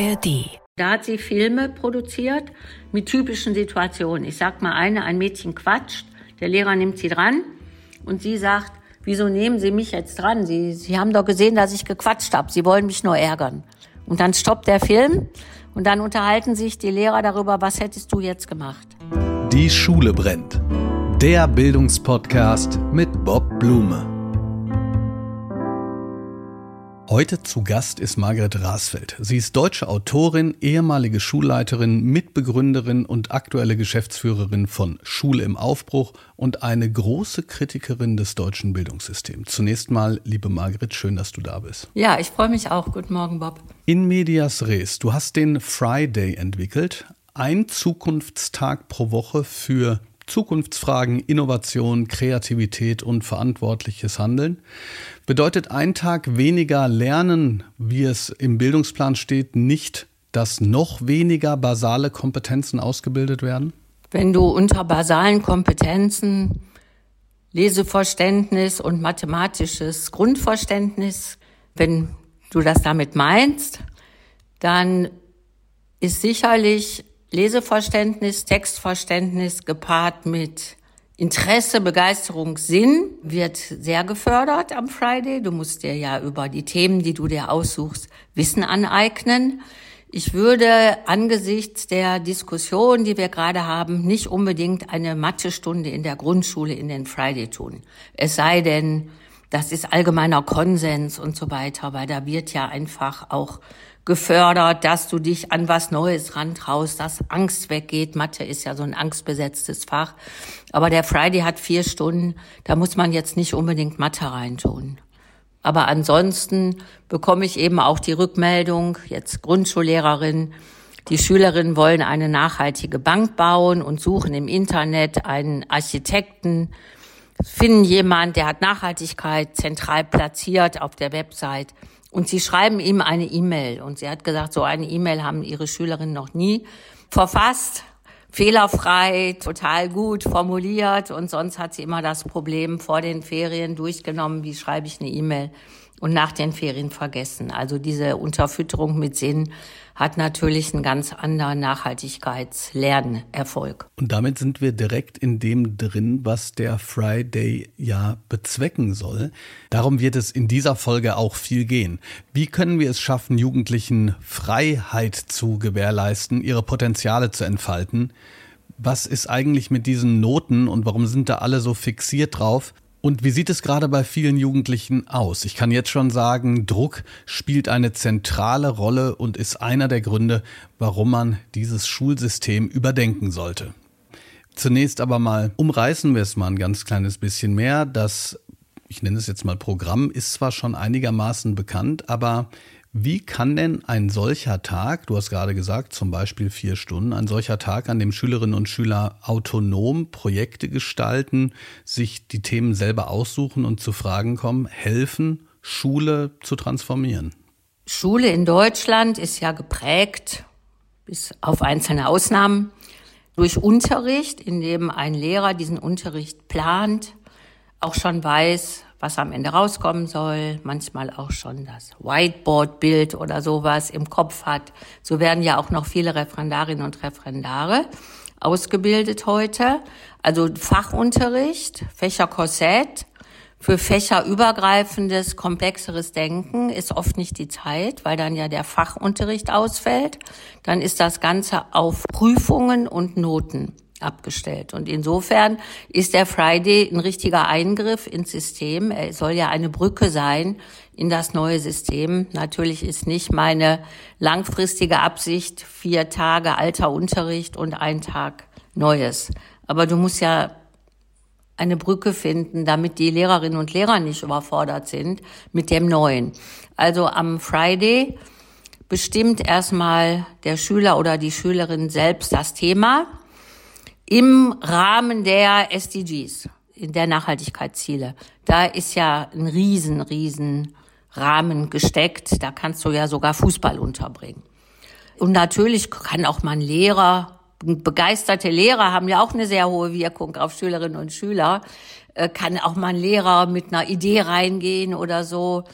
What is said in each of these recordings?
ARD. Da hat sie Filme produziert mit typischen Situationen. Ich sag mal eine, ein Mädchen quatscht, der Lehrer nimmt sie dran und sie sagt, wieso nehmen Sie mich jetzt dran? Sie, sie haben doch gesehen, dass ich gequatscht habe. Sie wollen mich nur ärgern. Und dann stoppt der Film und dann unterhalten sich die Lehrer darüber, was hättest du jetzt gemacht? Die Schule brennt. Der Bildungspodcast mit Bob Blume. Heute zu Gast ist Margret Rasfeld. Sie ist deutsche Autorin, ehemalige Schulleiterin, Mitbegründerin und aktuelle Geschäftsführerin von Schule im Aufbruch und eine große Kritikerin des deutschen Bildungssystems. Zunächst mal, liebe Margret, schön, dass du da bist. Ja, ich freue mich auch. Guten Morgen, Bob. In medias res. Du hast den Friday entwickelt. Ein Zukunftstag pro Woche für Zukunftsfragen, Innovation, Kreativität und verantwortliches Handeln. Bedeutet ein Tag weniger Lernen, wie es im Bildungsplan steht, nicht, dass noch weniger basale Kompetenzen ausgebildet werden? Wenn du unter basalen Kompetenzen Leseverständnis und mathematisches Grundverständnis, wenn du das damit meinst, dann ist sicherlich Leseverständnis, Textverständnis gepaart mit Interesse, Begeisterung, Sinn wird sehr gefördert am Friday. Du musst dir ja über die Themen, die du dir aussuchst, Wissen aneignen. Ich würde angesichts der Diskussion, die wir gerade haben, nicht unbedingt eine Mathestunde in der Grundschule in den Friday tun. Es sei denn, das ist allgemeiner Konsens und so weiter, weil da wird ja einfach auch gefördert, dass du dich an was Neues rantraust, dass Angst weggeht. Mathe ist ja so ein angstbesetztes Fach. Aber der Friday hat vier Stunden, da muss man jetzt nicht unbedingt Mathe reintun. Aber ansonsten bekomme ich eben auch die Rückmeldung, jetzt Grundschullehrerin, die Schülerinnen wollen eine nachhaltige Bank bauen und suchen im Internet einen Architekten, finden jemand, der hat Nachhaltigkeit zentral platziert auf der Website und sie schreiben ihm eine E-Mail. Und sie hat gesagt, so eine E-Mail haben ihre Schülerinnen noch nie verfasst. Fehlerfrei, total gut formuliert. Und sonst hat sie immer das Problem vor den Ferien durchgenommen, wie schreibe ich eine E-Mail und nach den Ferien vergessen. Also diese Unterfütterung mit Sinn hat natürlich einen ganz anderen Nachhaltigkeitslernerfolg. Und damit sind wir direkt in dem drin, was der Friday ja bezwecken soll. Darum wird es in dieser Folge auch viel gehen. Wie können wir es schaffen, Jugendlichen Freiheit zu gewährleisten, ihre Potenziale zu entfalten? Was ist eigentlich mit diesen Noten und warum sind da alle so fixiert drauf? Und wie sieht es gerade bei vielen Jugendlichen aus? Ich kann jetzt schon sagen, Druck spielt eine zentrale Rolle und ist einer der Gründe, warum man dieses Schulsystem überdenken sollte. Zunächst aber mal umreißen wir es mal ein ganz kleines bisschen mehr. Das, ich nenne es jetzt mal Programm, ist zwar schon einigermaßen bekannt, aber wie kann denn ein solcher Tag, du hast gerade gesagt, zum Beispiel vier Stunden, ein solcher Tag, an dem Schülerinnen und Schüler autonom Projekte gestalten, sich die Themen selber aussuchen und zu Fragen kommen, helfen, Schule zu transformieren? Schule in Deutschland ist ja geprägt, bis auf einzelne Ausnahmen, durch Unterricht, in dem ein Lehrer diesen Unterricht plant, auch schon weiß, was am Ende rauskommen soll, manchmal auch schon das Whiteboard-Bild oder sowas im Kopf hat. So werden ja auch noch viele Referendarinnen und Referendare ausgebildet heute. Also Fachunterricht, Fächerkorsett, für fächerübergreifendes, komplexeres Denken ist oft nicht die Zeit, weil dann ja der Fachunterricht ausfällt. Dann ist das Ganze auf Prüfungen und Noten abgestellt. Und insofern ist der Friday ein richtiger Eingriff ins System. Er soll ja eine Brücke sein in das neue System. Natürlich ist nicht meine langfristige Absicht vier Tage alter Unterricht und ein Tag Neues. Aber du musst ja eine Brücke finden, damit die Lehrerinnen und Lehrer nicht überfordert sind mit dem Neuen. Also am Friday bestimmt erstmal der Schüler oder die Schülerin selbst das Thema im Rahmen der SDGs, der Nachhaltigkeitsziele. Da ist ja ein riesen, riesen Rahmen gesteckt. Da kannst du ja sogar Fußball unterbringen. Und natürlich kann auch mal ein Lehrer, begeisterte Lehrer haben ja auch eine sehr hohe Wirkung auf Schülerinnen und Schüler, äh, kann auch mal ein Lehrer mit einer Idee reingehen oder so.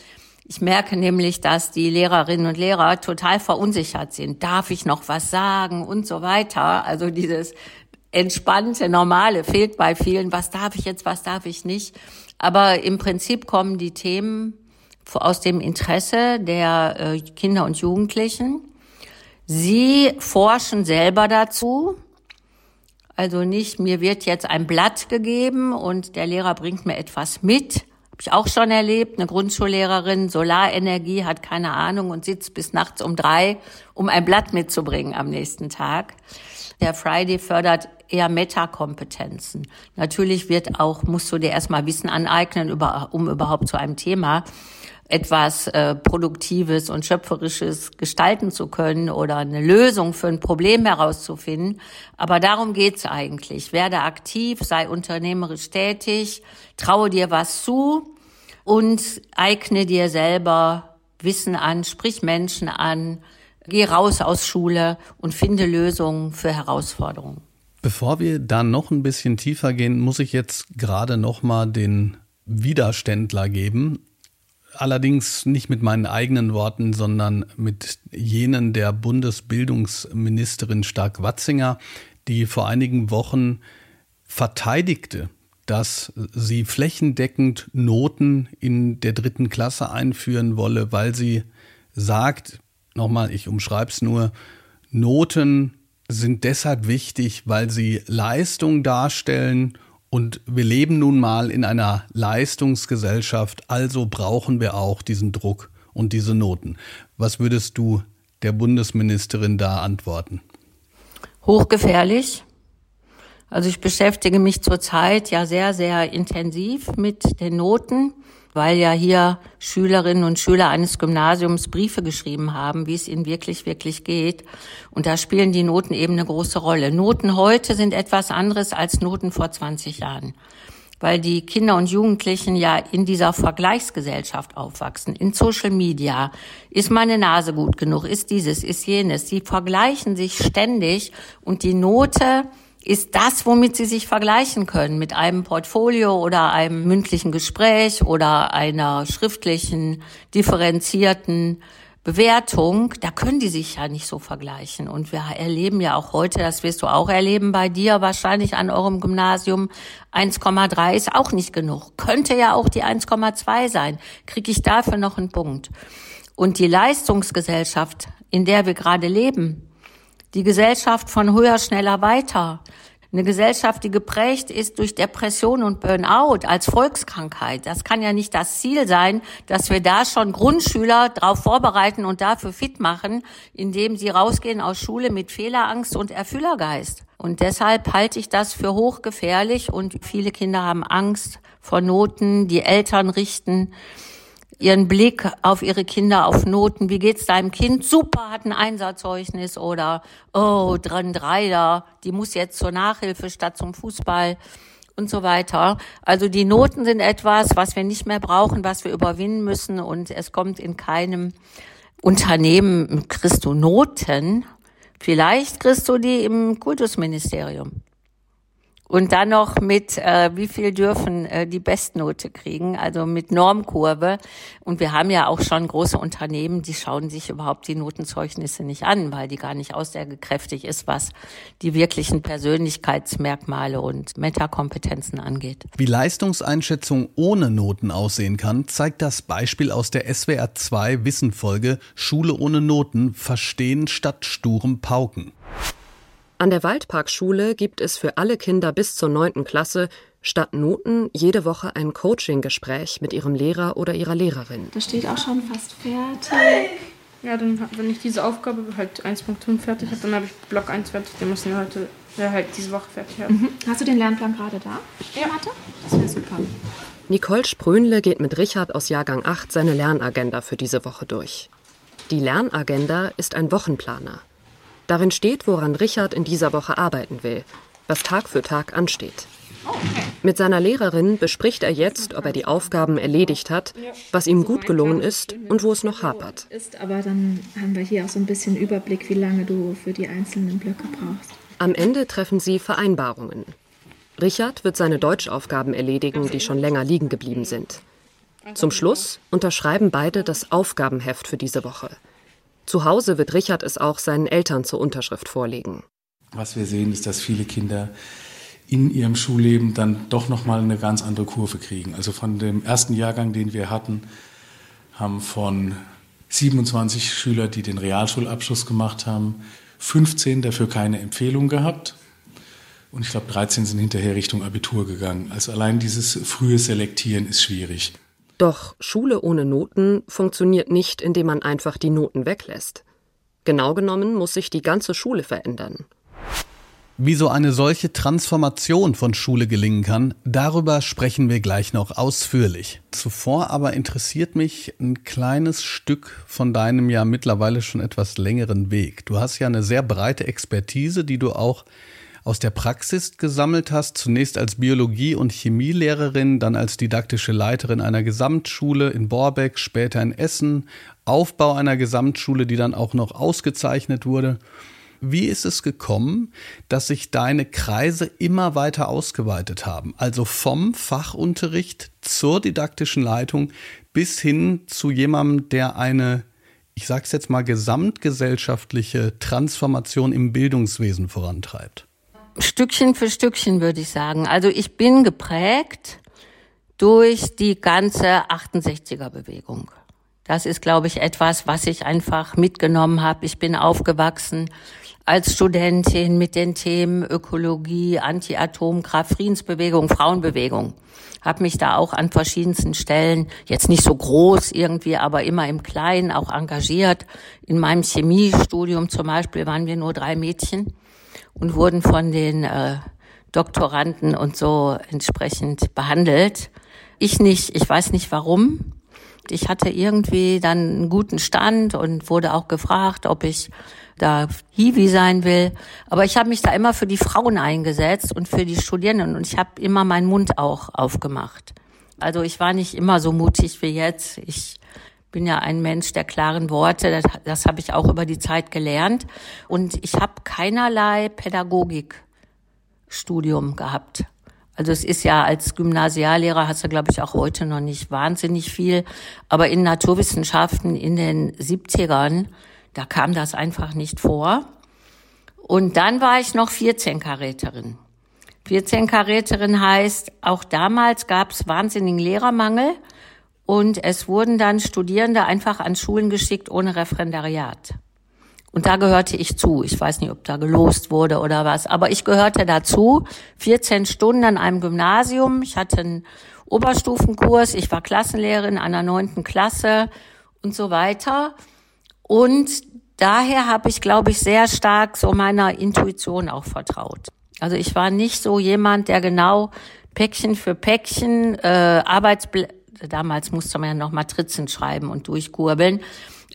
Ich merke nämlich, dass die Lehrerinnen und Lehrer total verunsichert sind. Darf ich noch was sagen und so weiter? Also dieses entspannte, normale fehlt bei vielen. Was darf ich jetzt, was darf ich nicht? Aber im Prinzip kommen die Themen aus dem Interesse der äh, Kinder und Jugendlichen. Sie forschen selber dazu. Also nicht, mir wird jetzt ein Blatt gegeben und der Lehrer bringt mir etwas mit, habe ich auch schon erlebt. Eine Grundschullehrerin, Solarenergie, hat keine Ahnung und sitzt bis nachts um drei, um ein Blatt mitzubringen am nächsten Tag. Der Friday fördert eher Metakompetenzen. Natürlich wird auch, musst du dir erstmal Wissen aneignen, über, um überhaupt zu einem Thema etwas äh, Produktives und Schöpferisches gestalten zu können oder eine Lösung für ein Problem herauszufinden. Aber darum geht's eigentlich. Werde aktiv, sei unternehmerisch tätig, traue dir was zu und eigne dir selber Wissen an, sprich Menschen an, geh raus aus Schule und finde Lösungen für Herausforderungen. Bevor wir da noch ein bisschen tiefer gehen, muss ich jetzt gerade noch mal den Widerständler geben allerdings nicht mit meinen eigenen Worten, sondern mit jenen der Bundesbildungsministerin Stark-Watzinger, die vor einigen Wochen verteidigte, dass sie flächendeckend Noten in der dritten Klasse einführen wolle, weil sie sagt, nochmal, ich umschreibe es nur, Noten sind deshalb wichtig, weil sie Leistung darstellen und wir leben nun mal in einer Leistungsgesellschaft, also brauchen wir auch diesen Druck und diese Noten. Was würdest du der Bundesministerin da antworten? Hochgefährlich. Also ich beschäftige mich zurzeit ja sehr, sehr intensiv mit den Noten weil ja hier Schülerinnen und Schüler eines Gymnasiums Briefe geschrieben haben, wie es ihnen wirklich, wirklich geht. Und da spielen die Noten eben eine große Rolle. Noten heute sind etwas anderes als Noten vor 20 Jahren weil die Kinder und Jugendlichen ja in dieser Vergleichsgesellschaft aufwachsen, in Social Media. Ist meine Nase gut genug? Ist dieses? Ist jenes? Sie vergleichen sich ständig und die Note ist das, womit Sie sich vergleichen können, mit einem Portfolio oder einem mündlichen Gespräch oder einer schriftlichen, differenzierten Bewertung, da können die sich ja nicht so vergleichen. Und wir erleben ja auch heute, das wirst du auch erleben bei dir wahrscheinlich an eurem Gymnasium, 1,3 ist auch nicht genug. Könnte ja auch die 1,2 sein. Kriege ich dafür noch einen Punkt. Und die Leistungsgesellschaft, in der wir gerade leben, die Gesellschaft von höher, schneller, weiter. Eine Gesellschaft, die geprägt ist durch Depression und Burnout als Volkskrankheit. Das kann ja nicht das Ziel sein, dass wir da schon Grundschüler darauf vorbereiten und dafür fit machen, indem sie rausgehen aus Schule mit Fehlerangst und Erfüllergeist. Und deshalb halte ich das für hochgefährlich und viele Kinder haben Angst vor Noten, die Eltern richten ihren Blick auf ihre Kinder, auf Noten. Wie geht's deinem Kind? Super, hat ein Einsatzzeugnis oder oh, dran Dreier, die muss jetzt zur Nachhilfe statt zum Fußball und so weiter. Also die Noten sind etwas, was wir nicht mehr brauchen, was wir überwinden müssen und es kommt in keinem Unternehmen du Noten. Vielleicht kriegst du die im Kultusministerium. Und dann noch mit, äh, wie viel dürfen äh, die Bestnote kriegen, also mit Normkurve. Und wir haben ja auch schon große Unternehmen, die schauen sich überhaupt die Notenzeugnisse nicht an, weil die gar nicht aussagekräftig ist, was die wirklichen Persönlichkeitsmerkmale und Metakompetenzen angeht. Wie Leistungseinschätzung ohne Noten aussehen kann, zeigt das Beispiel aus der SWR 2 Wissenfolge Schule ohne Noten verstehen statt sturem Pauken. An der Waldparkschule gibt es für alle Kinder bis zur 9. Klasse statt Noten jede Woche ein Coaching-Gespräch mit ihrem Lehrer oder ihrer Lehrerin. Das steht auch schon fast fertig. Ja, dann, wenn ich diese Aufgabe halt 1.5 fertig habe, dann habe ich Block 1 fertig. Den müssen wir heute, ja, halt diese Woche fertig haben. Mhm. Hast du den Lernplan gerade da? Ja. Mathe? Das wäre super. Nicole Sprönle geht mit Richard aus Jahrgang 8 seine Lernagenda für diese Woche durch. Die Lernagenda ist ein Wochenplaner. Darin steht, woran Richard in dieser Woche arbeiten will, was Tag für Tag ansteht. Mit seiner Lehrerin bespricht er jetzt, ob er die Aufgaben erledigt hat, was ihm gut gelungen ist und wo es noch hapert. aber dann haben wir hier auch so ein bisschen Überblick, wie lange du für die einzelnen Blöcke brauchst. Am Ende treffen sie Vereinbarungen. Richard wird seine Deutschaufgaben erledigen, die schon länger liegen geblieben sind. Zum Schluss unterschreiben beide das Aufgabenheft für diese Woche. Zu Hause wird Richard es auch seinen Eltern zur Unterschrift vorlegen. Was wir sehen, ist, dass viele Kinder in ihrem Schulleben dann doch noch mal eine ganz andere Kurve kriegen. Also von dem ersten Jahrgang, den wir hatten, haben von 27 Schüler, die den Realschulabschluss gemacht haben, 15 dafür keine Empfehlung gehabt. Und ich glaube, 13 sind hinterher Richtung Abitur gegangen. Also allein dieses frühe Selektieren ist schwierig. Doch Schule ohne Noten funktioniert nicht, indem man einfach die Noten weglässt. Genau genommen muss sich die ganze Schule verändern. Wie so eine solche Transformation von Schule gelingen kann, darüber sprechen wir gleich noch ausführlich. Zuvor aber interessiert mich ein kleines Stück von deinem ja mittlerweile schon etwas längeren Weg. Du hast ja eine sehr breite Expertise, die du auch aus der Praxis gesammelt hast, zunächst als Biologie- und Chemielehrerin, dann als didaktische Leiterin einer Gesamtschule in Borbeck, später in Essen, Aufbau einer Gesamtschule, die dann auch noch ausgezeichnet wurde. Wie ist es gekommen, dass sich deine Kreise immer weiter ausgeweitet haben? Also vom Fachunterricht zur didaktischen Leitung bis hin zu jemandem, der eine, ich sag's jetzt mal, gesamtgesellschaftliche Transformation im Bildungswesen vorantreibt. Stückchen für Stückchen würde ich sagen. Also ich bin geprägt durch die ganze 68er Bewegung. Das ist, glaube ich, etwas, was ich einfach mitgenommen habe. Ich bin aufgewachsen als Studentin mit den Themen Ökologie, Anti-Atomkraft, Friedensbewegung, Frauenbewegung. Habe mich da auch an verschiedensten Stellen, jetzt nicht so groß irgendwie, aber immer im Kleinen auch engagiert. In meinem Chemiestudium zum Beispiel waren wir nur drei Mädchen und wurden von den äh, Doktoranden und so entsprechend behandelt. Ich nicht, ich weiß nicht warum. Ich hatte irgendwie dann einen guten Stand und wurde auch gefragt, ob ich da Hiwi sein will. Aber ich habe mich da immer für die Frauen eingesetzt und für die Studierenden und ich habe immer meinen Mund auch aufgemacht. Also ich war nicht immer so mutig wie jetzt. Ich bin ja ein Mensch der klaren Worte. Das, das habe ich auch über die Zeit gelernt. Und ich habe keinerlei Pädagogikstudium gehabt. Also es ist ja als Gymnasiallehrer hast du, glaube ich, auch heute noch nicht wahnsinnig viel. Aber in Naturwissenschaften in den 70ern da kam das einfach nicht vor. Und dann war ich noch 14 Karäterin. 14 Karäterin heißt, auch damals gab es wahnsinnigen Lehrermangel und es wurden dann Studierende einfach an Schulen geschickt ohne Referendariat. Und da gehörte ich zu. Ich weiß nicht, ob da gelost wurde oder was, aber ich gehörte dazu. 14 Stunden an einem Gymnasium. Ich hatte einen Oberstufenkurs. Ich war Klassenlehrerin einer neunten Klasse und so weiter. Und daher habe ich, glaube ich, sehr stark so meiner Intuition auch vertraut. Also ich war nicht so jemand, der genau Päckchen für Päckchen äh, Arbeitsblätter, damals musste man ja noch Matrizen schreiben und durchkurbeln,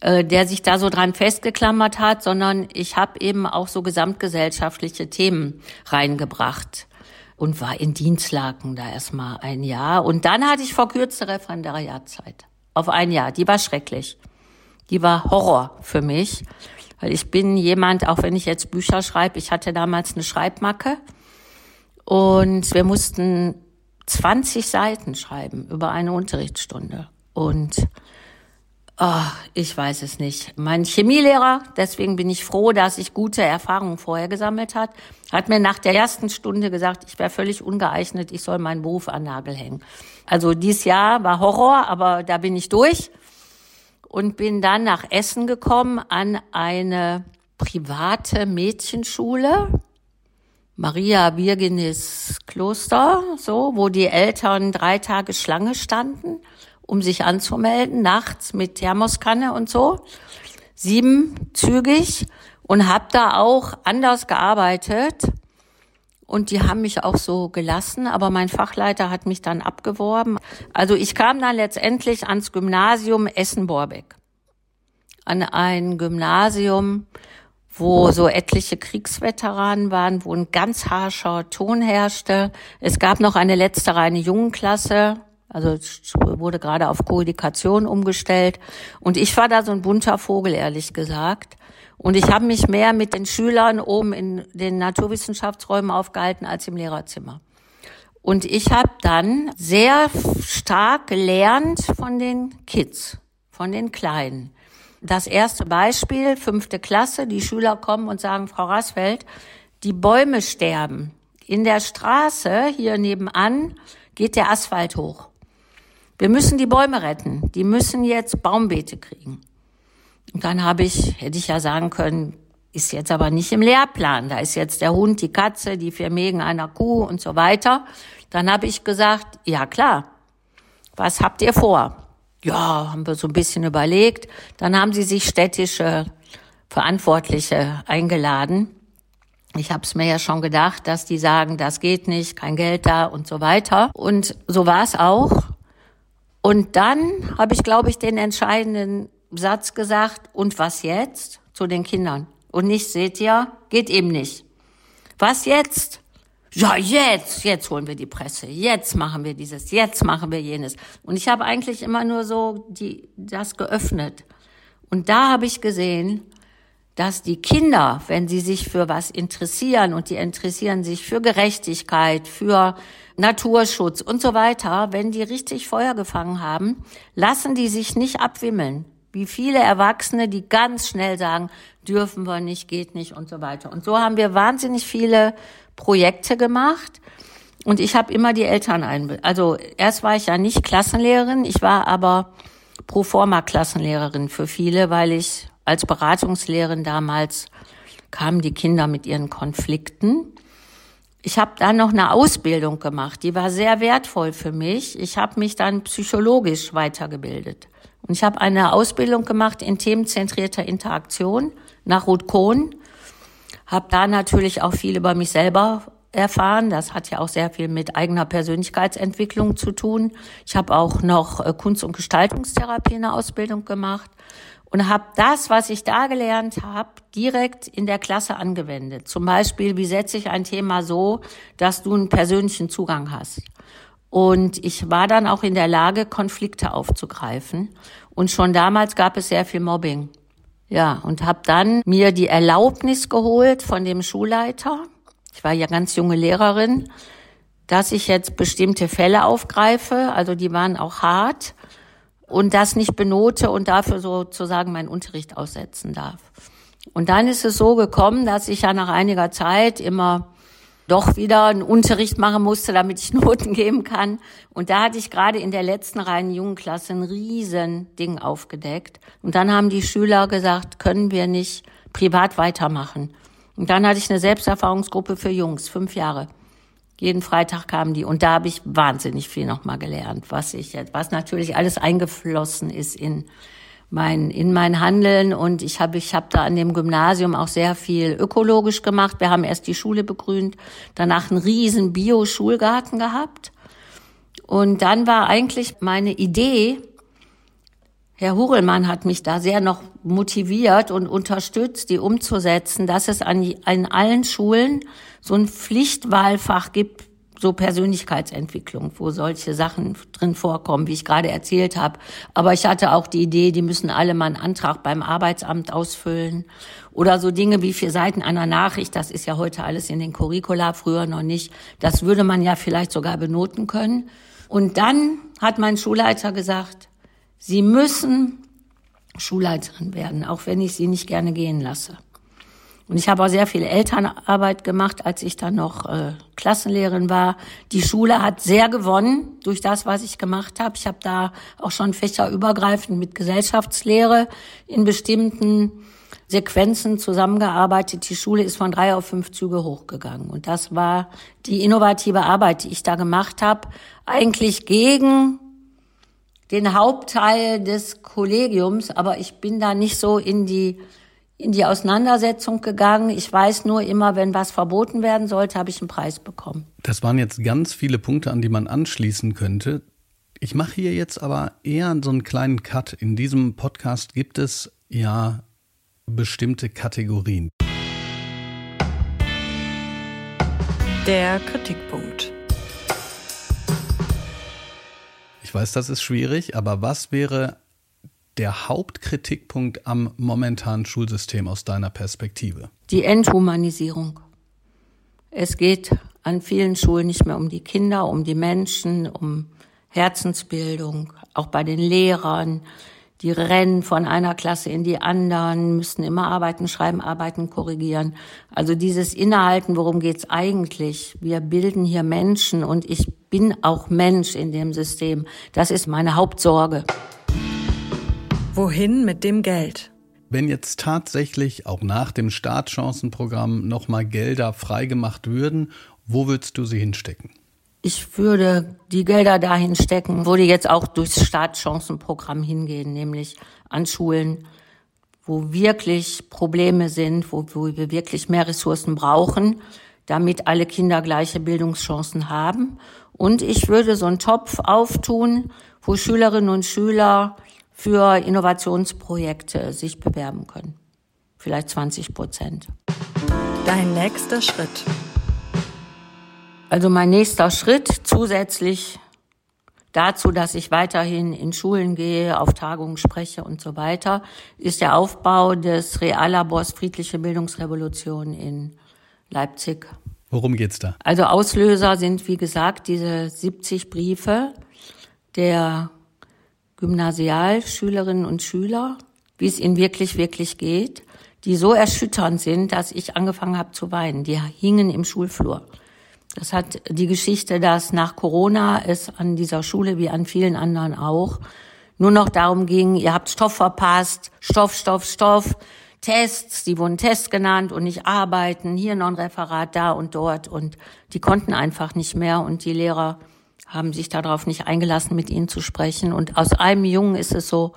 äh, der sich da so dran festgeklammert hat, sondern ich habe eben auch so gesamtgesellschaftliche Themen reingebracht und war in Dienstlaken da erstmal ein Jahr. Und dann hatte ich verkürzte Referendariatzeit auf ein Jahr. Die war schrecklich die war Horror für mich. Weil ich bin jemand, auch wenn ich jetzt Bücher schreibe, ich hatte damals eine Schreibmacke und wir mussten 20 Seiten schreiben über eine Unterrichtsstunde. Und oh, ich weiß es nicht. Mein Chemielehrer, deswegen bin ich froh, dass ich gute Erfahrungen vorher gesammelt hat, hat mir nach der ersten Stunde gesagt, ich wäre völlig ungeeignet, ich soll meinen Beruf an Nagel hängen. Also dieses Jahr war Horror, aber da bin ich durch und bin dann nach Essen gekommen an eine private Mädchenschule, Maria Virginis Kloster, so, wo die Eltern drei Tage Schlange standen, um sich anzumelden, nachts mit Thermoskanne und so, siebenzügig und habe da auch anders gearbeitet und die haben mich auch so gelassen, aber mein Fachleiter hat mich dann abgeworben. Also ich kam dann letztendlich ans Gymnasium Essen-Borbeck. An ein Gymnasium, wo so etliche Kriegsveteranen waren, wo ein ganz harscher Ton herrschte. Es gab noch eine letzte reine Jungenklasse, also wurde gerade auf Koedikation umgestellt. Und ich war da so ein bunter Vogel, ehrlich gesagt. Und ich habe mich mehr mit den Schülern oben in den Naturwissenschaftsräumen aufgehalten als im Lehrerzimmer. Und ich habe dann sehr stark gelernt von den Kids, von den Kleinen. Das erste Beispiel, fünfte Klasse, die Schüler kommen und sagen, Frau Rasfeld, die Bäume sterben. In der Straße hier nebenan geht der Asphalt hoch. Wir müssen die Bäume retten. Die müssen jetzt Baumbeete kriegen. Und dann habe ich, hätte ich ja sagen können, ist jetzt aber nicht im Lehrplan. Da ist jetzt der Hund, die Katze, die vier Mägen einer Kuh und so weiter. Dann habe ich gesagt, ja klar, was habt ihr vor? Ja, haben wir so ein bisschen überlegt. Dann haben sie sich städtische Verantwortliche eingeladen. Ich habe es mir ja schon gedacht, dass die sagen, das geht nicht, kein Geld da und so weiter. Und so war es auch. Und dann habe ich, glaube ich, den entscheidenden Satz gesagt, und was jetzt? Zu den Kindern. Und nicht, seht ihr, geht eben nicht. Was jetzt? Ja, jetzt, jetzt holen wir die Presse, jetzt machen wir dieses, jetzt machen wir jenes. Und ich habe eigentlich immer nur so die, das geöffnet. Und da habe ich gesehen, dass die Kinder, wenn sie sich für was interessieren und die interessieren sich für Gerechtigkeit, für Naturschutz und so weiter, wenn die richtig Feuer gefangen haben, lassen die sich nicht abwimmeln. Wie viele Erwachsene, die ganz schnell sagen, dürfen wir nicht, geht nicht und so weiter. Und so haben wir wahnsinnig viele Projekte gemacht. Und ich habe immer die Eltern einbezogen. Also erst war ich ja nicht Klassenlehrerin, ich war aber pro forma Klassenlehrerin für viele, weil ich als Beratungslehrerin damals kamen die Kinder mit ihren Konflikten. Ich habe dann noch eine Ausbildung gemacht, die war sehr wertvoll für mich. Ich habe mich dann psychologisch weitergebildet. Und ich habe eine Ausbildung gemacht in themenzentrierter Interaktion nach Ruth Kohn. Habe da natürlich auch viel über mich selber erfahren. Das hat ja auch sehr viel mit eigener Persönlichkeitsentwicklung zu tun. Ich habe auch noch äh, Kunst- und Gestaltungstherapie in der Ausbildung gemacht und habe das, was ich da gelernt habe, direkt in der Klasse angewendet. Zum Beispiel, wie setze ich ein Thema so, dass du einen persönlichen Zugang hast. Und ich war dann auch in der Lage, Konflikte aufzugreifen. Und schon damals gab es sehr viel Mobbing. Ja, und habe dann mir die Erlaubnis geholt von dem Schulleiter. Ich war ja ganz junge Lehrerin, dass ich jetzt bestimmte Fälle aufgreife. Also die waren auch hart und das nicht benote und dafür sozusagen meinen Unterricht aussetzen darf. Und dann ist es so gekommen, dass ich ja nach einiger Zeit immer doch wieder einen Unterricht machen musste, damit ich Noten geben kann. Und da hatte ich gerade in der letzten reinen Jugendklasse ein riesen Ding aufgedeckt. Und dann haben die Schüler gesagt, können wir nicht privat weitermachen. Und dann hatte ich eine Selbsterfahrungsgruppe für Jungs, fünf Jahre. Jeden Freitag kamen die und da habe ich wahnsinnig viel nochmal gelernt, was ich jetzt, was natürlich alles eingeflossen ist in mein, in mein Handeln und ich habe ich habe da an dem Gymnasium auch sehr viel ökologisch gemacht. Wir haben erst die Schule begrünt, danach einen riesen Bio-Schulgarten gehabt. Und dann war eigentlich meine Idee, Herr Hurelmann hat mich da sehr noch motiviert und unterstützt, die umzusetzen, dass es an, an allen Schulen so ein Pflichtwahlfach gibt so Persönlichkeitsentwicklung, wo solche Sachen drin vorkommen, wie ich gerade erzählt habe. Aber ich hatte auch die Idee, die müssen alle mal einen Antrag beim Arbeitsamt ausfüllen. Oder so Dinge wie vier Seiten einer Nachricht, das ist ja heute alles in den Curricula, früher noch nicht. Das würde man ja vielleicht sogar benoten können. Und dann hat mein Schulleiter gesagt, Sie müssen Schulleiterin werden, auch wenn ich Sie nicht gerne gehen lasse. Und ich habe auch sehr viel Elternarbeit gemacht, als ich dann noch äh, Klassenlehrerin war. Die Schule hat sehr gewonnen durch das, was ich gemacht habe. Ich habe da auch schon fächerübergreifend mit Gesellschaftslehre in bestimmten Sequenzen zusammengearbeitet. Die Schule ist von drei auf fünf Züge hochgegangen. Und das war die innovative Arbeit, die ich da gemacht habe, eigentlich gegen den Hauptteil des Kollegiums, aber ich bin da nicht so in die in die Auseinandersetzung gegangen. Ich weiß nur immer, wenn was verboten werden sollte, habe ich einen Preis bekommen. Das waren jetzt ganz viele Punkte, an die man anschließen könnte. Ich mache hier jetzt aber eher so einen kleinen Cut. In diesem Podcast gibt es ja bestimmte Kategorien. Der Kritikpunkt. Ich weiß, das ist schwierig, aber was wäre der Hauptkritikpunkt am momentanen Schulsystem aus deiner Perspektive? Die Enthumanisierung. Es geht an vielen Schulen nicht mehr um die Kinder, um die Menschen, um Herzensbildung, auch bei den Lehrern. Die rennen von einer Klasse in die anderen, müssen immer arbeiten, schreiben, arbeiten, korrigieren. Also dieses Innehalten, worum geht's eigentlich? Wir bilden hier Menschen und ich bin auch Mensch in dem System. Das ist meine Hauptsorge. Wohin mit dem Geld? Wenn jetzt tatsächlich auch nach dem Startchancenprogramm nochmal Gelder freigemacht würden, wo würdest du sie hinstecken? Ich würde die Gelder dahin stecken, wo die jetzt auch durchs Startchancenprogramm hingehen, nämlich an Schulen, wo wirklich Probleme sind, wo, wo wir wirklich mehr Ressourcen brauchen, damit alle Kinder gleiche Bildungschancen haben. Und ich würde so einen Topf auftun, wo Schülerinnen und Schüler für Innovationsprojekte sich bewerben können. Vielleicht 20 Prozent. Dein nächster Schritt. Also mein nächster Schritt zusätzlich dazu, dass ich weiterhin in Schulen gehe, auf Tagungen spreche und so weiter, ist der Aufbau des Reallabors Friedliche Bildungsrevolution in Leipzig. Worum geht's da? Also Auslöser sind, wie gesagt, diese 70 Briefe der Gymnasialschülerinnen und Schüler, wie es ihnen wirklich, wirklich geht, die so erschütternd sind, dass ich angefangen habe zu weinen. Die hingen im Schulflur. Das hat die Geschichte, dass nach Corona es an dieser Schule wie an vielen anderen auch nur noch darum ging, ihr habt Stoff verpasst, Stoff, Stoff, Stoff, Tests, die wurden Tests genannt und nicht arbeiten, hier noch ein Referat, da und dort und die konnten einfach nicht mehr und die Lehrer haben sich darauf nicht eingelassen, mit ihnen zu sprechen und aus einem Jungen ist es so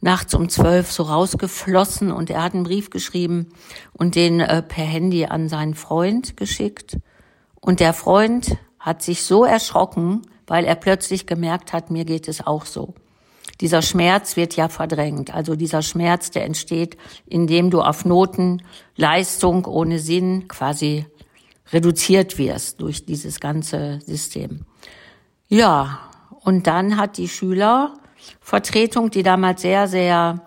nachts um zwölf so rausgeflossen und er hat einen Brief geschrieben und den äh, per Handy an seinen Freund geschickt und der Freund hat sich so erschrocken, weil er plötzlich gemerkt hat, mir geht es auch so. Dieser Schmerz wird ja verdrängt. Also dieser Schmerz, der entsteht, indem du auf Noten, Leistung ohne Sinn quasi reduziert wirst durch dieses ganze System. Ja, und dann hat die Schülervertretung, die damals sehr, sehr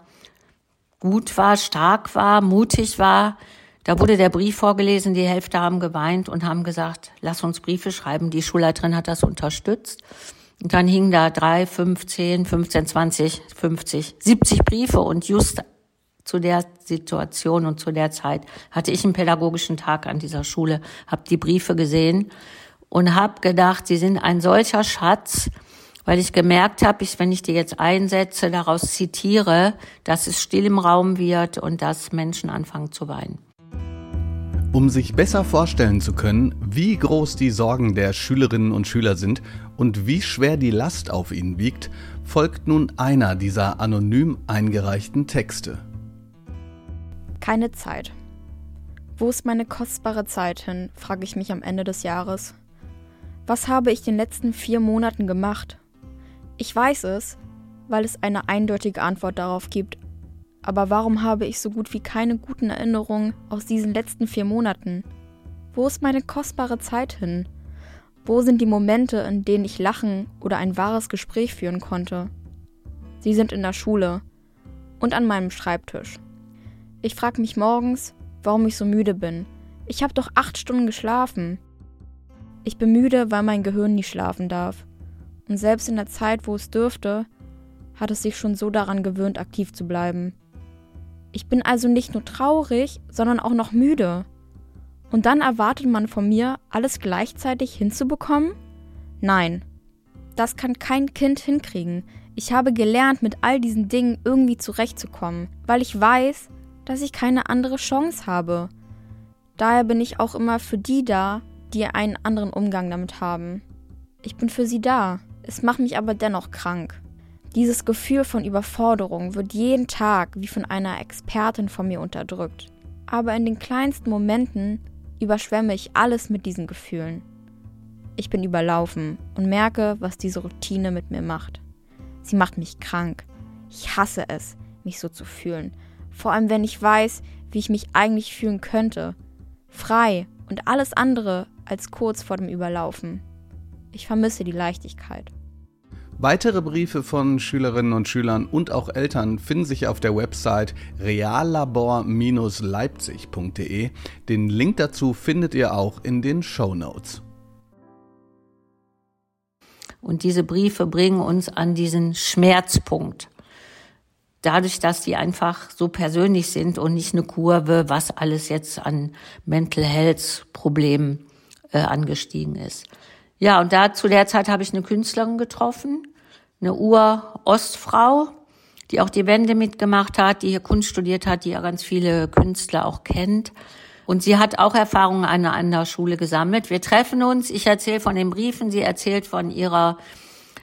gut war, stark war, mutig war, da wurde der Brief vorgelesen, die Hälfte haben geweint und haben gesagt, lass uns Briefe schreiben. Die Schulleiterin hat das unterstützt. Und dann hingen da drei, fünf, zehn, 15, 20, 50, 70 Briefe und just zu der Situation und zu der Zeit hatte ich einen pädagogischen Tag an dieser Schule, habe die Briefe gesehen und habe gedacht, sie sind ein solcher Schatz, weil ich gemerkt habe, ich, wenn ich die jetzt einsetze, daraus zitiere, dass es still im Raum wird und dass Menschen anfangen zu weinen. Um sich besser vorstellen zu können, wie groß die Sorgen der Schülerinnen und Schüler sind und wie schwer die Last auf ihnen wiegt, folgt nun einer dieser anonym eingereichten Texte. Keine Zeit. Wo ist meine kostbare Zeit hin, frage ich mich am Ende des Jahres. Was habe ich in den letzten vier Monaten gemacht? Ich weiß es, weil es eine eindeutige Antwort darauf gibt, aber warum habe ich so gut wie keine guten Erinnerungen aus diesen letzten vier Monaten? Wo ist meine kostbare Zeit hin? Wo sind die Momente, in denen ich lachen oder ein wahres Gespräch führen konnte? Sie sind in der Schule und an meinem Schreibtisch. Ich frage mich morgens, warum ich so müde bin. Ich habe doch acht Stunden geschlafen. Ich bin müde, weil mein Gehirn nie schlafen darf. Und selbst in der Zeit, wo es dürfte, hat es sich schon so daran gewöhnt, aktiv zu bleiben. Ich bin also nicht nur traurig, sondern auch noch müde. Und dann erwartet man von mir, alles gleichzeitig hinzubekommen? Nein, das kann kein Kind hinkriegen. Ich habe gelernt, mit all diesen Dingen irgendwie zurechtzukommen, weil ich weiß, dass ich keine andere Chance habe. Daher bin ich auch immer für die da, die einen anderen Umgang damit haben. Ich bin für sie da. Es macht mich aber dennoch krank. Dieses Gefühl von Überforderung wird jeden Tag wie von einer Expertin von mir unterdrückt. Aber in den kleinsten Momenten überschwemme ich alles mit diesen Gefühlen. Ich bin überlaufen und merke, was diese Routine mit mir macht. Sie macht mich krank. Ich hasse es, mich so zu fühlen. Vor allem, wenn ich weiß, wie ich mich eigentlich fühlen könnte. Frei und alles andere als kurz vor dem Überlaufen. Ich vermisse die Leichtigkeit. Weitere Briefe von Schülerinnen und Schülern und auch Eltern finden sich auf der Website reallabor-leipzig.de. Den Link dazu findet ihr auch in den Show Notes. Und diese Briefe bringen uns an diesen Schmerzpunkt. Dadurch, dass die einfach so persönlich sind und nicht eine Kurve, was alles jetzt an Mental Health Problemen äh, angestiegen ist. Ja, und da zu der Zeit habe ich eine Künstlerin getroffen, eine Ur-Ostfrau, die auch die Wende mitgemacht hat, die hier Kunst studiert hat, die ja ganz viele Künstler auch kennt. Und sie hat auch Erfahrungen an einer Schule gesammelt. Wir treffen uns, ich erzähle von den Briefen, sie erzählt von ihrer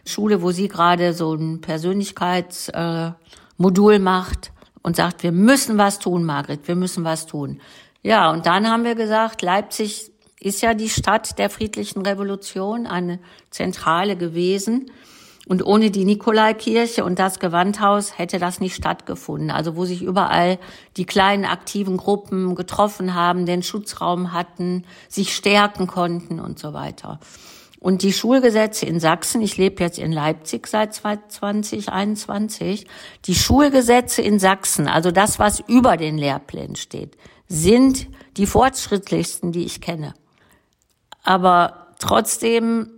Schule, wo sie gerade so ein Persönlichkeitsmodul äh, macht und sagt, wir müssen was tun, Margret, wir müssen was tun. Ja, und dann haben wir gesagt, Leipzig ist ja die Stadt der friedlichen Revolution, eine Zentrale gewesen. Und ohne die Nikolaikirche und das Gewandhaus hätte das nicht stattgefunden. Also wo sich überall die kleinen aktiven Gruppen getroffen haben, den Schutzraum hatten, sich stärken konnten und so weiter. Und die Schulgesetze in Sachsen, ich lebe jetzt in Leipzig seit 2021, die Schulgesetze in Sachsen, also das, was über den Lehrplänen steht, sind die fortschrittlichsten, die ich kenne. Aber trotzdem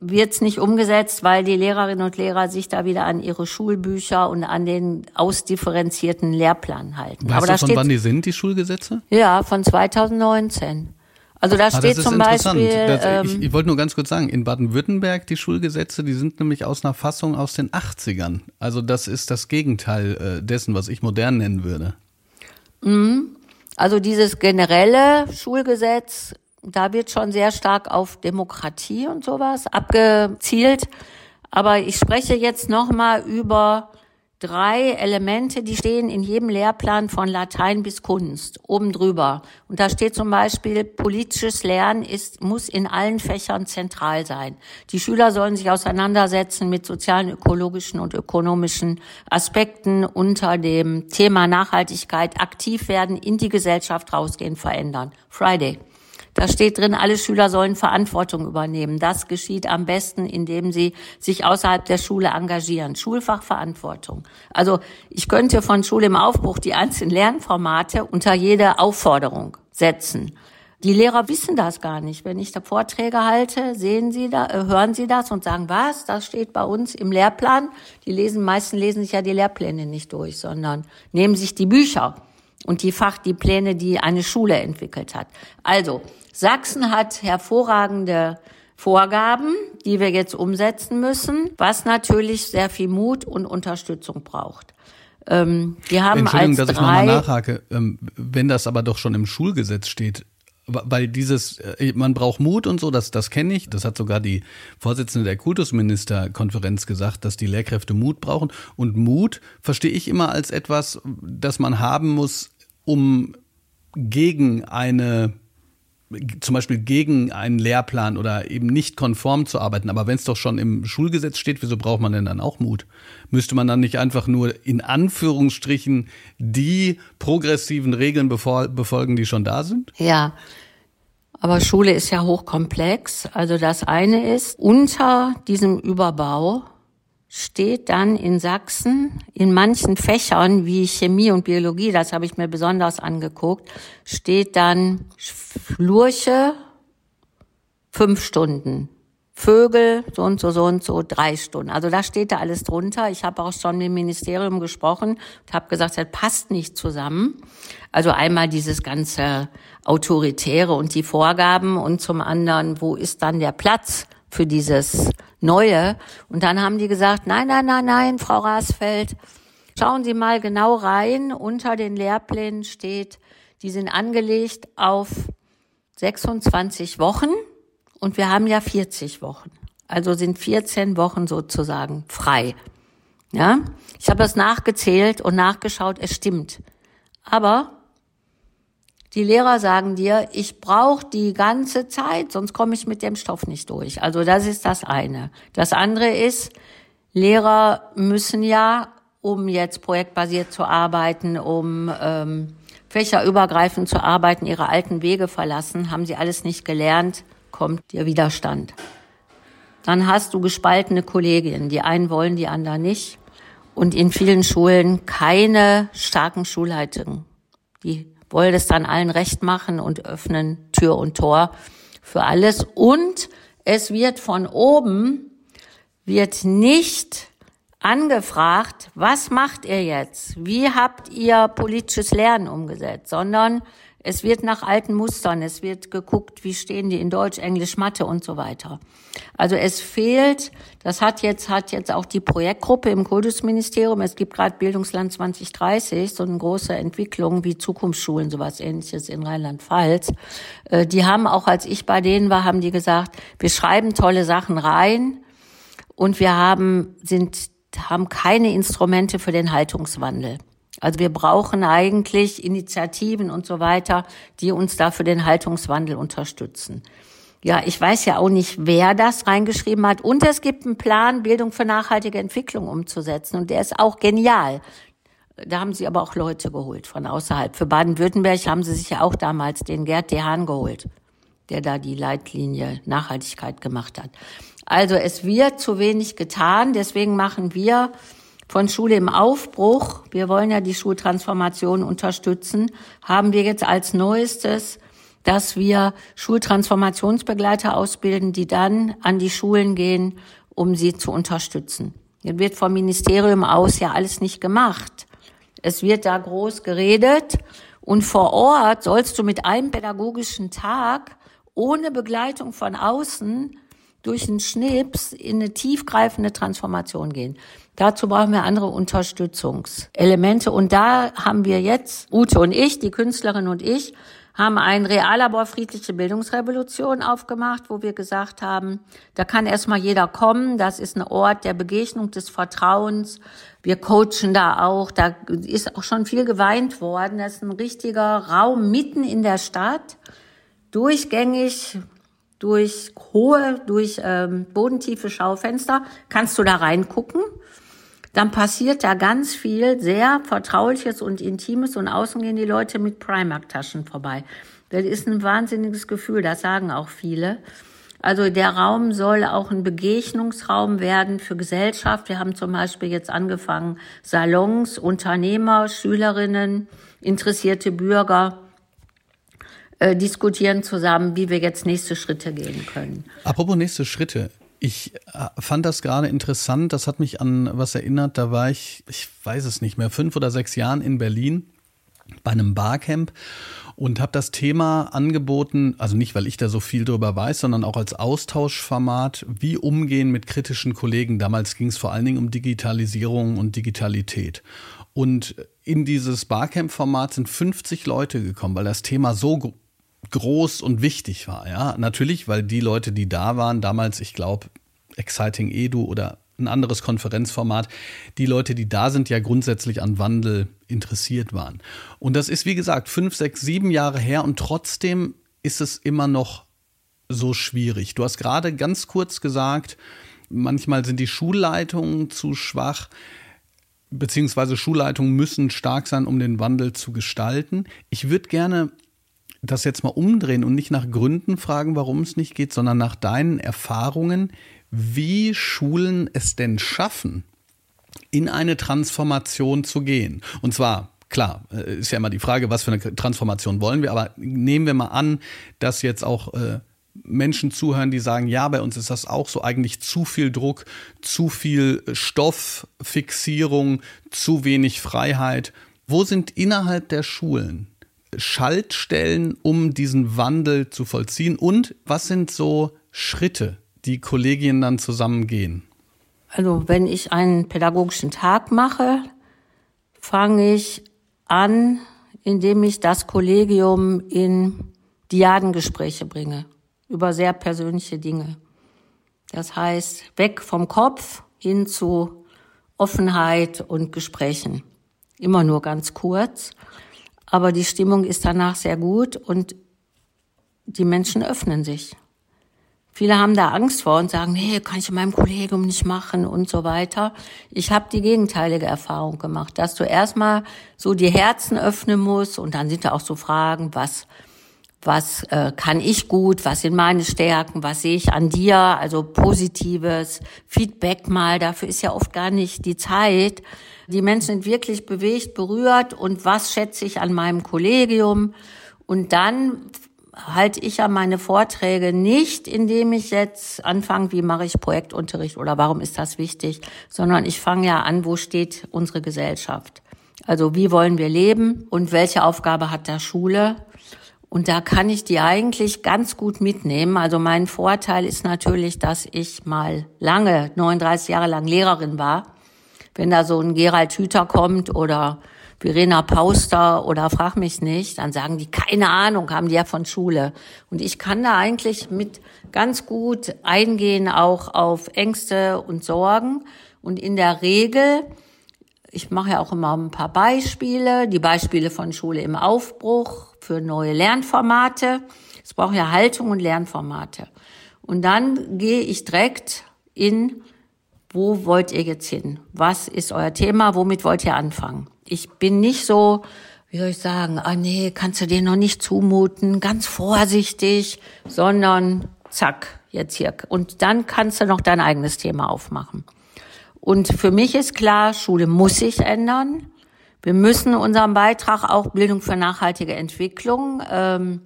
wird es nicht umgesetzt, weil die Lehrerinnen und Lehrer sich da wieder an ihre Schulbücher und an den ausdifferenzierten Lehrplan halten. Weißt Aber du, da von steht, wann die sind, die Schulgesetze? Ja, von 2019. Also da Ah, steht zum. Beispiel, Das, ähm, ich ich wollte nur ganz kurz sagen, in Baden-Württemberg, die Schulgesetze, die sind nämlich aus einer Fassung aus den 80ern. Also das ist das Gegenteil äh, dessen, was ich modern nennen würde. also dieses generelle Schulgesetz, da wird schon sehr stark auf Demokratie und sowas abgezielt. Aber ich spreche jetzt nochmal über drei Elemente, die stehen in jedem Lehrplan von Latein bis Kunst oben drüber. Und da steht zum Beispiel, politisches Lernen ist, muss in allen Fächern zentral sein. Die Schüler sollen sich auseinandersetzen mit sozialen, ökologischen und ökonomischen Aspekten unter dem Thema Nachhaltigkeit, aktiv werden, in die Gesellschaft rausgehen, verändern. Friday. Da steht drin, alle Schüler sollen Verantwortung übernehmen. Das geschieht am besten, indem sie sich außerhalb der Schule engagieren. Schulfachverantwortung. Also ich könnte von Schule im Aufbruch die einzelnen Lernformate unter jede Aufforderung setzen. Die Lehrer wissen das gar nicht. Wenn ich da Vorträge halte, sehen sie da, äh, hören sie das und sagen, was? Das steht bei uns im Lehrplan. Die lesen, meisten lesen sich ja die Lehrpläne nicht durch, sondern nehmen sich die Bücher und die Fach, die Pläne, die eine Schule entwickelt hat. Also, Sachsen hat hervorragende Vorgaben, die wir jetzt umsetzen müssen, was natürlich sehr viel Mut und Unterstützung braucht. Ähm, wir haben Entschuldigung, als dass ich nochmal nachhake. Ähm, wenn das aber doch schon im Schulgesetz steht, weil dieses, äh, man braucht Mut und so, das, das kenne ich. Das hat sogar die Vorsitzende der Kultusministerkonferenz gesagt, dass die Lehrkräfte Mut brauchen. Und Mut verstehe ich immer als etwas, das man haben muss, um gegen eine zum Beispiel gegen einen Lehrplan oder eben nicht konform zu arbeiten. Aber wenn es doch schon im Schulgesetz steht, wieso braucht man denn dann auch Mut? Müsste man dann nicht einfach nur in Anführungsstrichen die progressiven Regeln befolgen, die schon da sind? Ja, aber Schule ist ja hochkomplex. Also das eine ist, unter diesem Überbau steht dann in Sachsen in manchen Fächern wie Chemie und Biologie, das habe ich mir besonders angeguckt, steht dann Flurche fünf Stunden. Vögel, so und so, so und so, drei Stunden. Also da steht da alles drunter. Ich habe auch schon mit dem Ministerium gesprochen und habe gesagt, das passt nicht zusammen. Also einmal dieses ganze Autoritäre und die Vorgaben und zum anderen, wo ist dann der Platz für dieses Neue? Und dann haben die gesagt, nein, nein, nein, nein, Frau Rasfeld, schauen Sie mal genau rein. Unter den Lehrplänen steht, die sind angelegt auf 26 Wochen und wir haben ja 40 Wochen. Also sind 14 Wochen sozusagen frei. Ja? Ich habe das nachgezählt und nachgeschaut, es stimmt. Aber die Lehrer sagen dir, ich brauche die ganze Zeit, sonst komme ich mit dem Stoff nicht durch. Also das ist das eine. Das andere ist, Lehrer müssen ja, um jetzt projektbasiert zu arbeiten, um ähm, fächerübergreifend zu arbeiten, ihre alten Wege verlassen, haben sie alles nicht gelernt, kommt der Widerstand. Dann hast du gespaltene Kollegien. Die einen wollen, die anderen nicht. Und in vielen Schulen keine starken Schulleitungen. Die wollen es dann allen recht machen und öffnen Tür und Tor für alles. Und es wird von oben wird nicht angefragt, was macht ihr jetzt? Wie habt ihr politisches Lernen umgesetzt? Sondern es wird nach alten Mustern, es wird geguckt, wie stehen die in Deutsch, Englisch, Mathe und so weiter. Also es fehlt, das hat jetzt, hat jetzt auch die Projektgruppe im Kultusministerium, es gibt gerade Bildungsland 2030, so eine große Entwicklung wie Zukunftsschulen, sowas ähnliches in Rheinland-Pfalz. Äh, die haben auch, als ich bei denen war, haben die gesagt, wir schreiben tolle Sachen rein und wir haben, sind, haben keine Instrumente für den Haltungswandel. Also wir brauchen eigentlich Initiativen und so weiter, die uns da für den Haltungswandel unterstützen. Ja, ich weiß ja auch nicht, wer das reingeschrieben hat. Und es gibt einen Plan, Bildung für nachhaltige Entwicklung umzusetzen. Und der ist auch genial. Da haben sie aber auch Leute geholt von außerhalb. Für Baden-Württemberg haben sie sich ja auch damals den Gerd Dehan geholt, der da die Leitlinie Nachhaltigkeit gemacht hat. Also es wird zu wenig getan. Deswegen machen wir von Schule im Aufbruch, wir wollen ja die Schultransformation unterstützen, haben wir jetzt als Neuestes, dass wir Schultransformationsbegleiter ausbilden, die dann an die Schulen gehen, um sie zu unterstützen. Jetzt wird vom Ministerium aus ja alles nicht gemacht. Es wird da groß geredet und vor Ort sollst du mit einem pädagogischen Tag ohne Begleitung von außen durch einen Schnips in eine tiefgreifende Transformation gehen. Dazu brauchen wir andere Unterstützungselemente. Und da haben wir jetzt, Ute und ich, die Künstlerin und ich, haben ein Reallabor Friedliche Bildungsrevolution aufgemacht, wo wir gesagt haben, da kann erstmal jeder kommen. Das ist ein Ort der Begegnung, des Vertrauens. Wir coachen da auch. Da ist auch schon viel geweint worden. Das ist ein richtiger Raum mitten in der Stadt. Durchgängig durch hohe, durch ähm, bodentiefe Schaufenster kannst du da reingucken. Dann passiert da ganz viel sehr Vertrauliches und Intimes und außen gehen die Leute mit Primark-Taschen vorbei. Das ist ein wahnsinniges Gefühl, das sagen auch viele. Also der Raum soll auch ein Begegnungsraum werden für Gesellschaft. Wir haben zum Beispiel jetzt angefangen, Salons, Unternehmer, Schülerinnen, interessierte Bürger äh, diskutieren zusammen, wie wir jetzt nächste Schritte gehen können. Apropos nächste Schritte. Ich äh, fand das gerade interessant. Das hat mich an was erinnert. Da war ich, ich weiß es nicht mehr, fünf oder sechs Jahren in Berlin bei einem Barcamp und habe das Thema angeboten, also nicht, weil ich da so viel drüber weiß, sondern auch als Austauschformat, wie umgehen mit kritischen Kollegen. Damals ging es vor allen Dingen um Digitalisierung und Digitalität. Und in dieses Barcamp-Format sind 50 Leute gekommen, weil das Thema so groß und wichtig war. Ja, natürlich, weil die Leute, die da waren, damals, ich glaube, Exciting Edu oder ein anderes Konferenzformat, die Leute, die da sind, ja grundsätzlich an Wandel interessiert waren. Und das ist, wie gesagt, fünf, sechs, sieben Jahre her und trotzdem ist es immer noch so schwierig. Du hast gerade ganz kurz gesagt, manchmal sind die Schulleitungen zu schwach, beziehungsweise Schulleitungen müssen stark sein, um den Wandel zu gestalten. Ich würde gerne das jetzt mal umdrehen und nicht nach Gründen fragen, warum es nicht geht, sondern nach deinen Erfahrungen, wie Schulen es denn schaffen, in eine Transformation zu gehen. Und zwar Klar, äh, ist ja immer die Frage, was für eine Transformation wollen wir, aber nehmen wir mal an, dass jetzt auch äh, Menschen zuhören, die sagen, ja, bei uns ist das auch so eigentlich zu viel Druck, zu viel Stofffixierung, zu wenig Freiheit. Wo sind innerhalb der Schulen Schaltstellen, um diesen Wandel zu vollziehen? Und was sind so Schritte, die Kollegien dann zusammen gehen? Also wenn ich einen pädagogischen Tag mache, fange ich an, indem ich das Kollegium in Diadengespräche bringe über sehr persönliche Dinge. Das heißt, weg vom Kopf hin zu Offenheit und Gesprächen. Immer nur ganz kurz. Aber die Stimmung ist danach sehr gut und die Menschen öffnen sich. Viele haben da Angst vor und sagen, nee, kann ich in meinem Kollegium nicht machen und so weiter. Ich habe die gegenteilige Erfahrung gemacht, dass du erstmal so die Herzen öffnen musst und dann sind da auch so Fragen, was was äh, kann ich gut, was sind meine Stärken, was sehe ich an dir, also positives Feedback mal, dafür ist ja oft gar nicht die Zeit. Die Menschen sind wirklich bewegt, berührt. Und was schätze ich an meinem Kollegium? Und dann halte ich ja meine Vorträge nicht, indem ich jetzt anfange, wie mache ich Projektunterricht oder warum ist das wichtig, sondern ich fange ja an, wo steht unsere Gesellschaft. Also wie wollen wir leben? Und welche Aufgabe hat der Schule? Und da kann ich die eigentlich ganz gut mitnehmen. Also mein Vorteil ist natürlich, dass ich mal lange, 39 Jahre lang Lehrerin war. Wenn da so ein Gerald Hüther kommt oder Verena Pauster oder frag mich nicht, dann sagen die, keine Ahnung, haben die ja von Schule. Und ich kann da eigentlich mit ganz gut eingehen auch auf Ängste und Sorgen. Und in der Regel, ich mache ja auch immer ein paar Beispiele, die Beispiele von Schule im Aufbruch für neue Lernformate. Es braucht ja Haltung und Lernformate. Und dann gehe ich direkt in, wo wollt ihr jetzt hin? Was ist euer Thema? Womit wollt ihr anfangen? Ich bin nicht so, wie soll ich sagen, ah nee, kannst du dir noch nicht zumuten, ganz vorsichtig, sondern zack, jetzt hier. Und dann kannst du noch dein eigenes Thema aufmachen. Und für mich ist klar, Schule muss sich ändern. Wir müssen unseren Beitrag auch Bildung für nachhaltige Entwicklung. Ähm,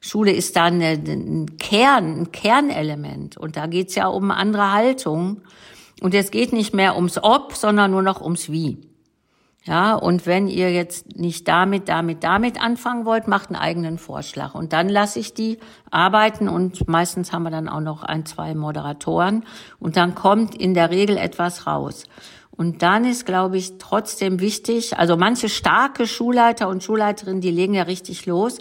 Schule ist da eine, ein Kern, ein Kernelement. Und da geht's ja um andere Haltung. Und es geht nicht mehr ums Ob, sondern nur noch ums Wie. Ja, und wenn ihr jetzt nicht damit, damit, damit anfangen wollt, macht einen eigenen Vorschlag. Und dann lasse ich die arbeiten und meistens haben wir dann auch noch ein, zwei Moderatoren und dann kommt in der Regel etwas raus. Und dann ist, glaube ich, trotzdem wichtig, also manche starke Schulleiter und Schulleiterinnen, die legen ja richtig los.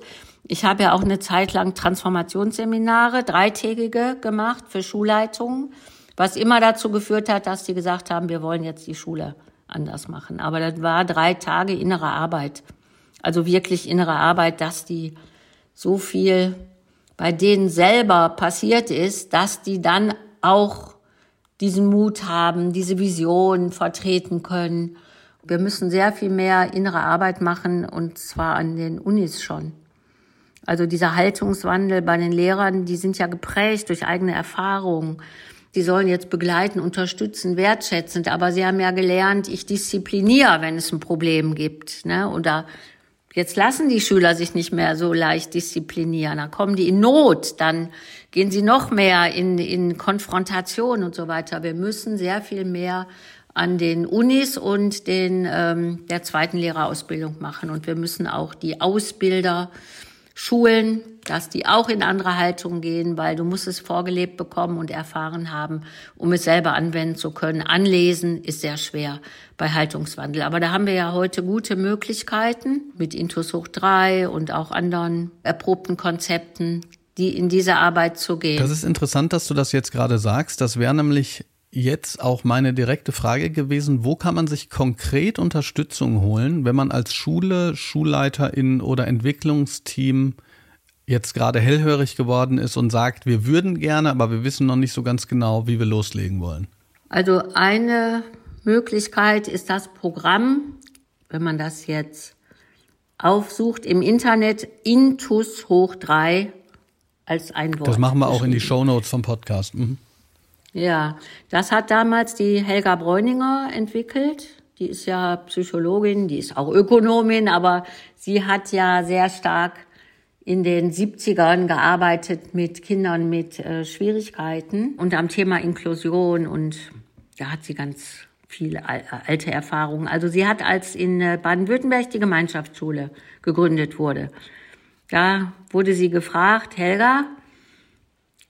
Ich habe ja auch eine Zeit lang Transformationsseminare, dreitägige gemacht für Schulleitungen, was immer dazu geführt hat, dass die gesagt haben, wir wollen jetzt die Schule anders machen. Aber das war drei Tage innere Arbeit. Also wirklich innere Arbeit, dass die so viel bei denen selber passiert ist, dass die dann auch diesen Mut haben, diese Vision vertreten können. Wir müssen sehr viel mehr innere Arbeit machen und zwar an den Unis schon. Also dieser Haltungswandel bei den Lehrern, die sind ja geprägt durch eigene Erfahrungen die sollen jetzt begleiten, unterstützen, wertschätzend. Aber sie haben ja gelernt, ich diszipliniere, wenn es ein Problem gibt. Ne? Oder jetzt lassen die Schüler sich nicht mehr so leicht disziplinieren. Dann kommen die in Not, dann gehen sie noch mehr in, in Konfrontation und so weiter. Wir müssen sehr viel mehr an den Unis und den ähm, der zweiten Lehrerausbildung machen. Und wir müssen auch die Ausbilder schulen, dass die auch in andere Haltung gehen, weil du musst es vorgelebt bekommen und erfahren haben, um es selber anwenden zu können. Anlesen ist sehr schwer bei Haltungswandel. Aber da haben wir ja heute gute Möglichkeiten mit Intus hoch 3 und auch anderen erprobten Konzepten, die in diese Arbeit zu gehen. Das ist interessant, dass du das jetzt gerade sagst. Das wäre nämlich jetzt auch meine direkte Frage gewesen, wo kann man sich konkret Unterstützung holen, wenn man als Schule, Schulleiterin oder Entwicklungsteam jetzt gerade hellhörig geworden ist und sagt, wir würden gerne, aber wir wissen noch nicht so ganz genau, wie wir loslegen wollen? Also eine Möglichkeit ist das Programm, wenn man das jetzt aufsucht im Internet, Intus hoch drei als ein Wort. Das machen wir auch in die Show Notes vom Podcast. Mhm. Ja, das hat damals die Helga Bräuninger entwickelt. Die ist ja Psychologin, die ist auch Ökonomin, aber sie hat ja sehr stark in den 70ern gearbeitet mit Kindern mit äh, Schwierigkeiten und am Thema Inklusion und da hat sie ganz viele alte Erfahrungen. Also sie hat, als in äh, Baden-Württemberg die Gemeinschaftsschule gegründet wurde, da wurde sie gefragt, Helga,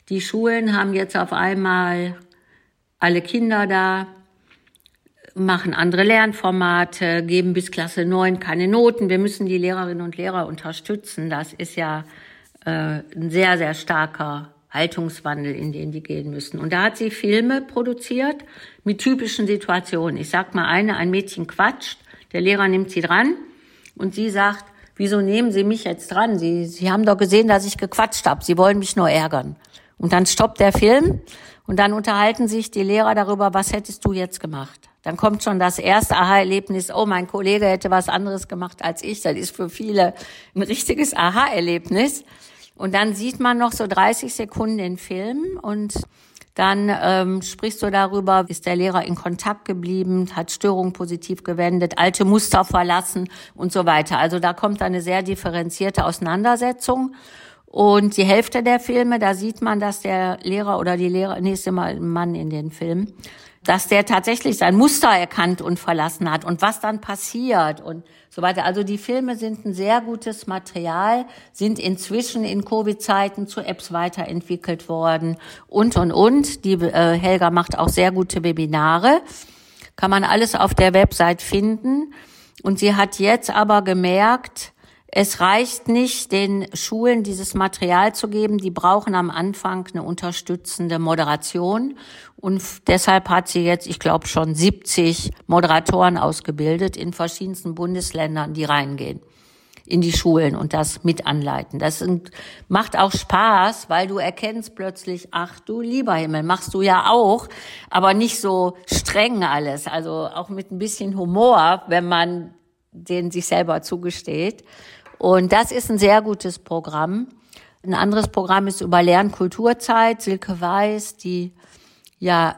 die Schulen haben jetzt auf einmal alle Kinder da, machen andere Lernformate, geben bis Klasse 9 keine Noten. Wir müssen die Lehrerinnen und Lehrer unterstützen. Das ist ja äh, ein sehr, sehr starker Haltungswandel, in den die gehen müssen. Und da hat sie Filme produziert mit typischen Situationen. Ich sag mal eine, ein Mädchen quatscht, der Lehrer nimmt sie dran und sie sagt, wieso nehmen Sie mich jetzt dran? Sie, sie haben doch gesehen, dass ich gequatscht habe. Sie wollen mich nur ärgern. Und dann stoppt der Film und dann unterhalten sich die Lehrer darüber, was hättest du jetzt gemacht? Dann kommt schon das erste Aha-Erlebnis, oh, mein Kollege hätte was anderes gemacht als ich. Das ist für viele ein richtiges Aha-Erlebnis. Und dann sieht man noch so 30 Sekunden den Film und dann ähm, sprichst du darüber, ist der Lehrer in Kontakt geblieben, hat Störungen positiv gewendet, alte Muster verlassen und so weiter. Also da kommt eine sehr differenzierte Auseinandersetzung. Und die Hälfte der Filme, da sieht man, dass der Lehrer oder die Lehrer, ist immer ein Mann in den Filmen, dass der tatsächlich sein Muster erkannt und verlassen hat und was dann passiert und so weiter. Also die Filme sind ein sehr gutes Material, sind inzwischen in Covid-Zeiten zu Apps weiterentwickelt worden und, und, und. Die äh, Helga macht auch sehr gute Webinare. Kann man alles auf der Website finden. Und sie hat jetzt aber gemerkt, es reicht nicht, den Schulen dieses Material zu geben. Die brauchen am Anfang eine unterstützende Moderation. Und deshalb hat sie jetzt, ich glaube, schon 70 Moderatoren ausgebildet in verschiedensten Bundesländern, die reingehen in die Schulen und das mit anleiten. Das macht auch Spaß, weil du erkennst plötzlich, ach du lieber Himmel, machst du ja auch, aber nicht so streng alles. Also auch mit ein bisschen Humor, wenn man den sich selber zugesteht. Und das ist ein sehr gutes Programm. Ein anderes Programm ist über Lernkulturzeit. Silke Weiß, die ja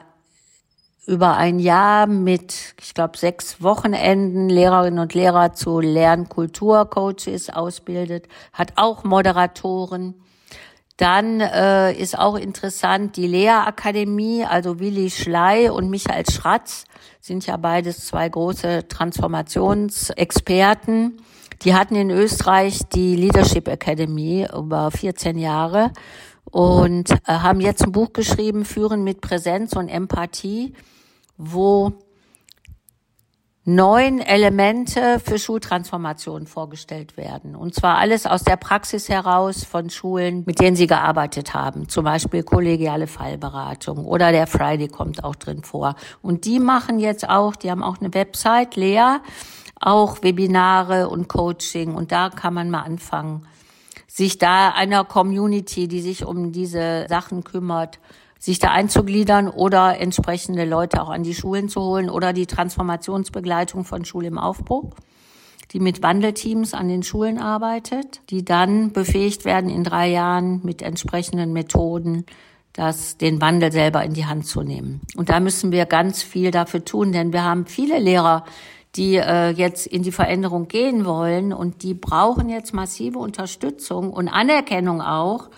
über ein Jahr mit, ich glaube, sechs Wochenenden Lehrerinnen und Lehrer zu Lernkulturcoaches ausbildet, hat auch Moderatoren. Dann äh, ist auch interessant die Lehrakademie, also Willi Schley und Michael Schratz sind ja beides zwei große Transformationsexperten. Die hatten in Österreich die Leadership Academy über 14 Jahre und äh, haben jetzt ein Buch geschrieben, Führen mit Präsenz und Empathie, wo neun Elemente für Schultransformation vorgestellt werden. Und zwar alles aus der Praxis heraus von Schulen, mit denen sie gearbeitet haben. Zum Beispiel kollegiale Fallberatung oder der Friday kommt auch drin vor. Und die machen jetzt auch, die haben auch eine Website, Lea, auch Webinare und Coaching. Und da kann man mal anfangen, sich da einer Community, die sich um diese Sachen kümmert, sich da einzugliedern oder entsprechende Leute auch an die Schulen zu holen oder die Transformationsbegleitung von Schule im Aufbruch, die mit Wandelteams an den Schulen arbeitet, die dann befähigt werden, in drei Jahren mit entsprechenden Methoden das, den Wandel selber in die Hand zu nehmen. Und da müssen wir ganz viel dafür tun, denn wir haben viele Lehrer, die äh, jetzt in die Veränderung gehen wollen und die brauchen jetzt massive Unterstützung und Anerkennung auch.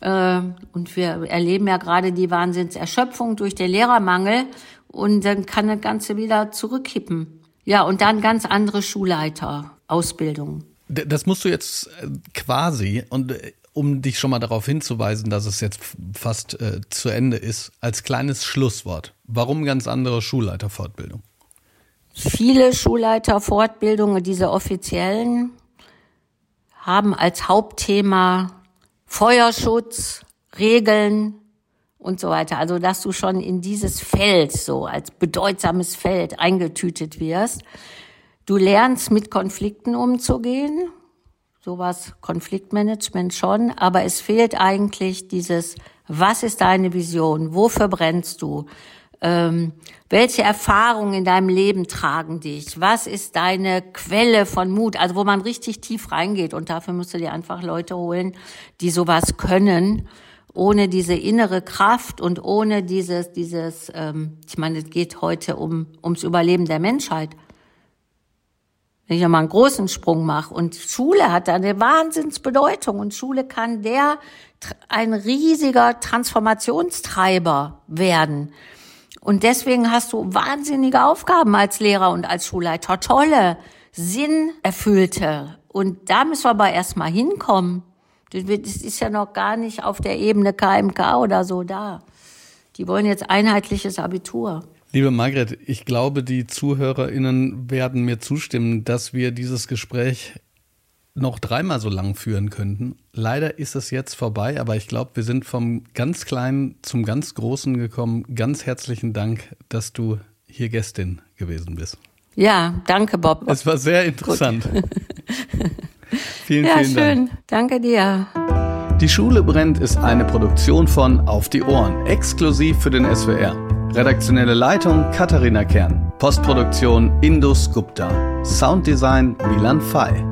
Äh, und wir erleben ja gerade die Wahnsinnserschöpfung durch den Lehrermangel und dann kann das Ganze wieder zurückkippen. Ja, und dann ganz andere Schulleiterausbildung. Das musst du jetzt äh, quasi und äh, um dich schon mal darauf hinzuweisen, dass es jetzt fast äh, zu Ende ist, als kleines Schlusswort. Warum ganz andere Schulleiterfortbildung? Viele Schulleiterfortbildungen, diese offiziellen, haben als Hauptthema Feuerschutz, Regeln und so weiter. Also, dass du schon in dieses Feld so als bedeutsames Feld eingetütet wirst. Du lernst mit Konflikten umzugehen. Sowas Konfliktmanagement schon. Aber es fehlt eigentlich dieses, was ist deine Vision? Wofür brennst du? Ähm, welche Erfahrungen in deinem Leben tragen dich? Was ist deine Quelle von Mut? Also wo man richtig tief reingeht und dafür musst du dir einfach Leute holen, die sowas können. Ohne diese innere Kraft und ohne dieses, dieses, ähm, ich meine, es geht heute um ums Überleben der Menschheit. Wenn ich mal einen großen Sprung mache und Schule hat eine Wahnsinnsbedeutung und Schule kann der ein riesiger Transformationstreiber werden. Und deswegen hast du wahnsinnige Aufgaben als Lehrer und als Schulleiter. Tolle, sinnerfüllte. Und da müssen wir aber erstmal hinkommen. Das ist ja noch gar nicht auf der Ebene KMK oder so da. Die wollen jetzt einheitliches Abitur. Liebe Margret, ich glaube, die ZuhörerInnen werden mir zustimmen, dass wir dieses Gespräch noch dreimal so lang führen könnten. Leider ist es jetzt vorbei, aber ich glaube, wir sind vom ganz Kleinen zum ganz Großen gekommen. Ganz herzlichen Dank, dass du hier Gästin gewesen bist. Ja, danke, Bob. Es war sehr interessant. vielen, ja, vielen schön. Dank. Danke dir. Die Schule brennt ist eine Produktion von Auf die Ohren, exklusiv für den SWR. Redaktionelle Leitung Katharina Kern. Postproduktion Indus Gupta. Sounddesign Milan Fay.